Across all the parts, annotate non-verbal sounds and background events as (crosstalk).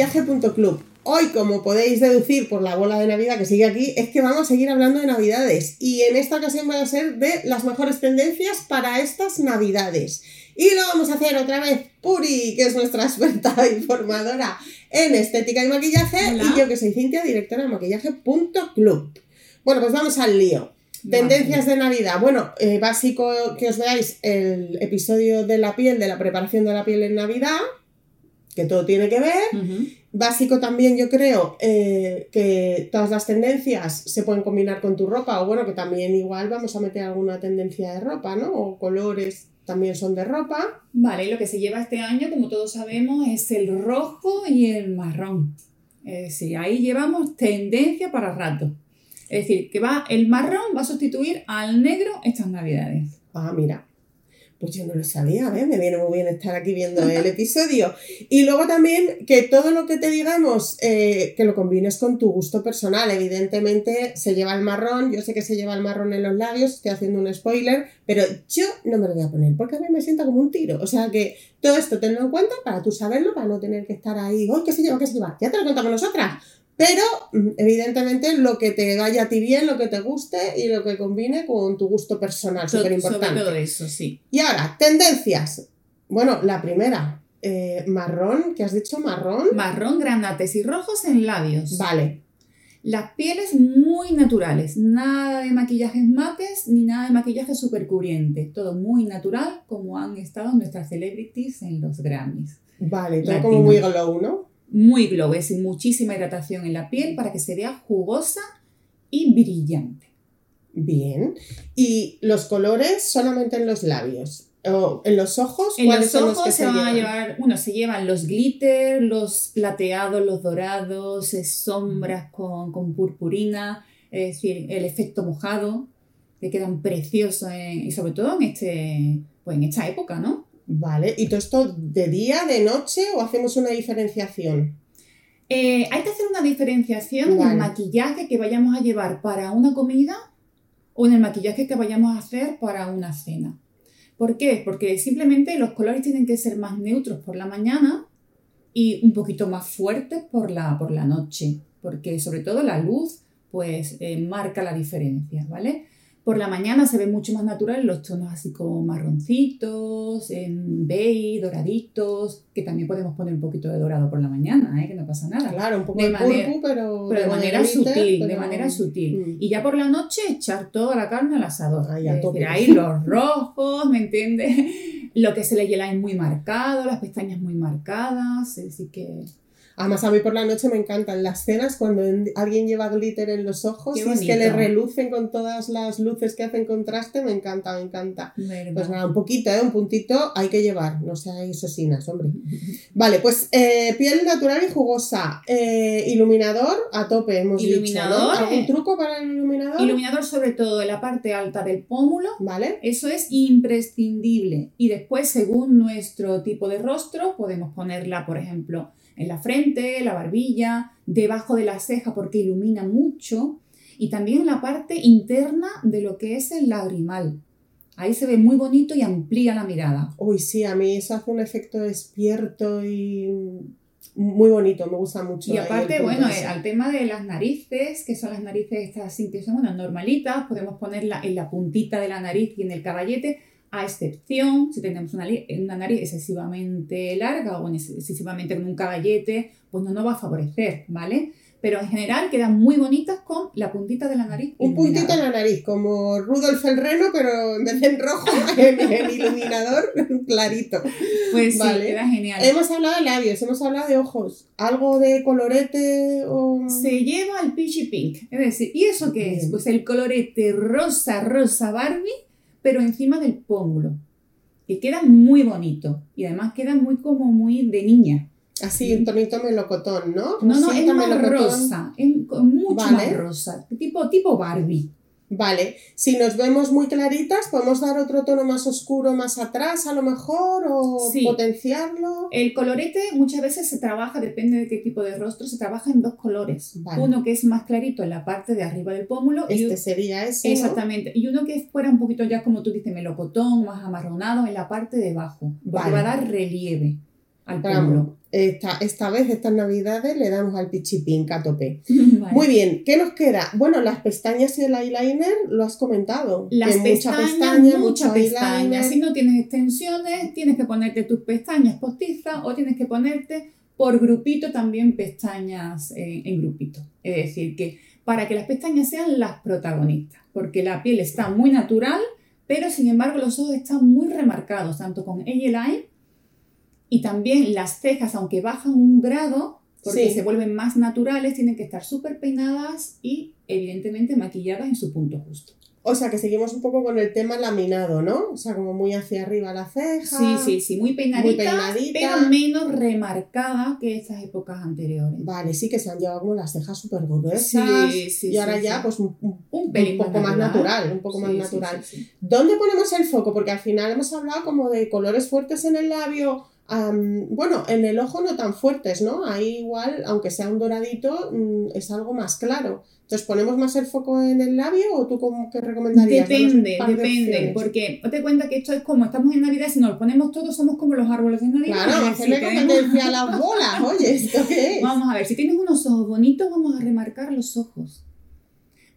maquillaje.club. Hoy, como podéis deducir por la bola de Navidad que sigue aquí, es que vamos a seguir hablando de Navidades. Y en esta ocasión va a ser de las mejores tendencias para estas Navidades. Y lo vamos a hacer otra vez Puri, que es nuestra experta (laughs) informadora en estética y maquillaje, y yo que soy Cintia, directora de maquillaje.club. Bueno, pues vamos al lío. Tendencias de Navidad. Bueno, eh, básico que os veáis el episodio de la piel, de la preparación de la piel en Navidad, que todo tiene que ver. Básico también yo creo eh, que todas las tendencias se pueden combinar con tu ropa, o bueno, que también igual vamos a meter alguna tendencia de ropa, ¿no? O colores también son de ropa. Vale, y lo que se lleva este año, como todos sabemos, es el rojo y el marrón. Es decir, ahí llevamos tendencia para rato. Es decir, que va el marrón va a sustituir al negro estas navidades. Ah, mira. Pues yo no lo sabía, ¿ves? Me viene muy bien estar aquí viendo el episodio. Y luego también que todo lo que te digamos, eh, que lo combines con tu gusto personal. Evidentemente se lleva el marrón, yo sé que se lleva el marrón en los labios, estoy haciendo un spoiler, pero yo no me lo voy a poner porque a mí me sienta como un tiro. O sea que todo esto tenlo en cuenta para tú saberlo, para no tener que estar ahí, ¡ay, qué se lleva, qué se lleva! Ya te lo contamos nosotras. Pero, mm, evidentemente, lo que te vaya a ti bien, lo que te guste y lo que combine con tu gusto personal, súper importante. Todo eso, sí. Y ahora, tendencias. Bueno, la primera, eh, marrón, ¿qué has dicho? Marrón. Marrón, granates y rojos en labios. Vale. Las pieles muy naturales, nada de maquillajes mates ni nada de maquillaje super cubriente. Todo muy natural, como han estado nuestras celebrities en los Grammys. Vale, todo como muy glow, ¿no? Muy glow, es muchísima hidratación en la piel para que se vea jugosa y brillante. Bien. ¿Y los colores solamente en los labios? ¿O en los ojos? En los ojos se, van a llevar, bueno, se llevan los glitter, los plateados, los dorados, sombras con, con, purpurina, es decir, el efecto mojado, que quedan preciosos y sobre todo en, este, pues en esta época, ¿no? Vale, ¿y todo esto de día, de noche o hacemos una diferenciación? Eh, hay que hacer una diferenciación en el maquillaje que vayamos a llevar para una comida o en el maquillaje que vayamos a hacer para una cena. ¿Por qué? Porque simplemente los colores tienen que ser más neutros por la mañana y un poquito más fuertes por la, por la noche, porque sobre todo la luz pues eh, marca la diferencia, ¿vale? Por la mañana se ve mucho más natural los tonos así como marroncitos, en beige, doraditos, que también podemos poner un poquito de dorado por la mañana, ¿eh? que no pasa nada. Claro, un poco de, manera, pero, de, manera sutil, de manera sutil. Y ya por la noche echar toda la carne al asador. Ahí, ahí los rojos, ¿me entiendes? (laughs) Lo que se le hiela es muy marcado, las pestañas muy marcadas, decir que... Además, a mí por la noche me encantan las cenas cuando alguien lleva glitter en los ojos y es que le relucen con todas las luces que hacen contraste, me encanta, me encanta. Pues nada, un poquito, ¿eh? un puntito hay que llevar, no seáis asesinas, hombre. vale, pues eh, piel natural y jugosa. Eh, iluminador a tope, hemos iluminador, dicho. ¿Algún truco para el iluminador? Iluminador sobre todo en la parte alta del pómulo. Vale. Eso es imprescindible. Y después, según nuestro tipo de rostro, podemos ponerla, por ejemplo, en la frente, la barbilla, debajo de la ceja porque ilumina mucho y también en la parte interna de lo que es el lagrimal. Ahí se ve muy bonito y amplía la mirada. Uy, sí, a mí eso hace un efecto despierto y muy bonito, me gusta mucho. Y aparte, bueno, eh, al tema de las narices, que son las narices estas que son normalitas, podemos ponerla en la puntita de la nariz y en el caballete, a excepción si tenemos una, una, nariz excesivamente larga o excesivamente con un caballete, pues no nos va a favorecer, ¿vale? Pero en general quedan muy bonitas con la puntita de la nariz. Un puntito en la nariz, como Rudolf el Reno, pero en vez de en rojo, (laughs) en el iluminador clarito. Pues sí, queda genial. Hemos hablado de labios, hemos hablado de ojos. ¿Algo de colorete o...? Se lleva el peachy pink. Es decir, ¿y eso qué es? Pues el colorete rosa, rosa Barbie pero encima del pómulo, que queda muy bonito y además queda muy como muy de niña. Así, un tonito melocotón, ¿no? No, no, es más rosa, es mucho más rosa, tipo, tipo Barbie. Vale, si nos vemos muy claritas, ¿podemos dar otro tono más oscuro más atrás a lo mejor o potenciarlo? El colorete muchas veces se trabaja, depende de qué tipo de rostro, se trabaja en dos colores. Uno que es más clarito en la parte de arriba del pómulo. Este sería ese. Exactamente. Y uno que fuera un poquito ya, como tú dices, melocotón, más amarronado en la parte de abajo. Porque va a dar relieve al pómulo. Esta, esta vez, estas navidades, le damos al pichipín a tope. (laughs) Muy bien, ¿qué nos queda? Bueno, las pestañas y el eyeliner lo has comentado. Las pestañas, mucha pestaña, Si no tienes extensiones, tienes que ponerte tus pestañas postizas o tienes que ponerte por grupito también pestañas en, en grupito. Es decir, que para que las pestañas sean las protagonistas, porque la piel está muy natural, pero sin embargo los ojos están muy remarcados, tanto con A-Line y también las cejas, aunque bajan un grado, porque se vuelven más naturales, tienen que estar súper peinadas y evidentemente maquilladas en su punto justo. O sea que seguimos un poco con el tema laminado, ¿no? O sea, como muy hacia arriba la ceja. Sí, sí, sí, muy peinadita, pero menos remarcada que estas épocas anteriores. Vale, sí que se han llevado como las cejas súper gruesas. Sí, sí, Y ahora ya, pues un, un, poco más natural, un poco más natural. ¿Dónde ponemos el foco? Porque al final hemos hablado como de colores fuertes en el labio bueno, en el ojo no tan fuertes, ¿no? Ahí igual, aunque sea un doradito, mm, es algo más claro. Entonces, ¿ponemos más el foco en el labio o tú cómo que recomendarías? Depende, depende, porque te cuenta que esto es como estamos en Navidad, si nos lo ponemos todos somos como los árboles de Navidad. Claro, hacerle si competencia a las bolas, (laughs) oye, ¿esto qué es? Vamos a ver, si tienes unos ojos bonitos, vamos a remarcar los ojos.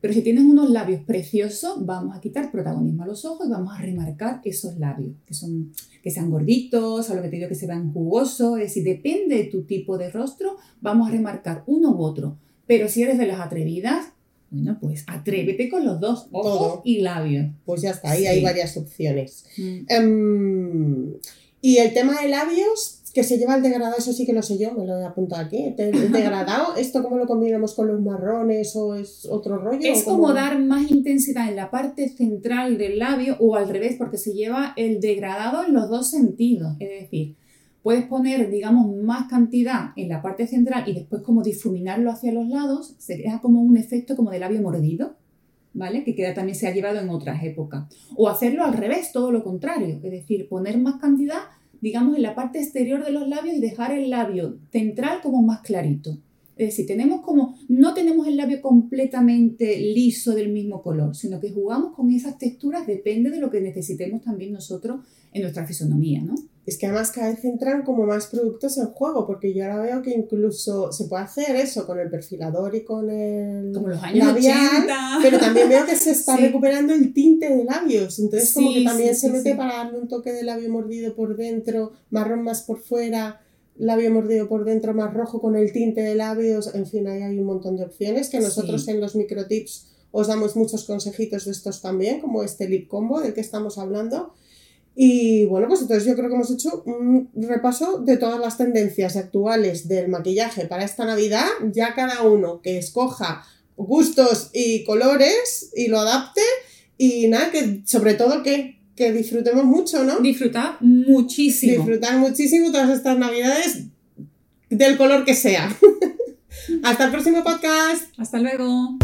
Pero si tienes unos labios preciosos, vamos a quitar protagonismo a los ojos y vamos a remarcar esos labios, que, son, que sean gorditos, o lo que te digo que se vean jugosos. Es decir, depende de tu tipo de rostro, vamos a remarcar uno u otro. Pero si eres de las atrevidas, bueno, pues atrévete con los dos, ojos y labios. Pues ya está, ahí hay varias opciones. Mm. Em, y el tema de labios, que se lleva el degradado, eso sí que lo sé yo, me lo he apuntado aquí. El degradado, (laughs) ¿esto cómo lo combinamos con los marrones o es otro rollo? Es como dar más intensidad en la parte central del labio o al revés, porque se lleva el degradado en los dos sentidos. Es decir, puedes poner, digamos, más cantidad en la parte central y después como difuminarlo hacia los lados, se crea como un efecto como de labio mordido. ¿Vale? Que queda, también se ha llevado en otras épocas. O hacerlo al revés, todo lo contrario. Es decir, poner más cantidad digamos, en la parte exterior de los labios y dejar el labio central como más clarito. Es decir, tenemos como, no tenemos el labio completamente liso del mismo color, sino que jugamos con esas texturas, depende de lo que necesitemos también nosotros en nuestra fisonomía, ¿no? Es que además cada vez entran como más productos en juego, porque yo ahora veo que incluso se puede hacer eso con el perfilador y con el como los años labial, pero también veo que se (laughs) está recuperando el tinte de labios, entonces como que también se mete para darle un toque de labio mordido por dentro, marrón más por fuera, labio mordido por dentro más rojo con el tinte de labios, en fin, ahí hay un montón de opciones que nosotros en los microtips os damos muchos consejitos de estos también, como este lip combo del que estamos hablando y bueno, pues entonces yo creo que hemos hecho un repaso de todas las tendencias actuales del maquillaje para esta Navidad. Ya cada uno que escoja gustos y colores y lo adapte. Y nada, que sobre todo que, que disfrutemos mucho, ¿no? Disfrutar muchísimo. Disfrutar muchísimo todas estas Navidades del color que sea. (laughs) Hasta el próximo podcast. Hasta luego.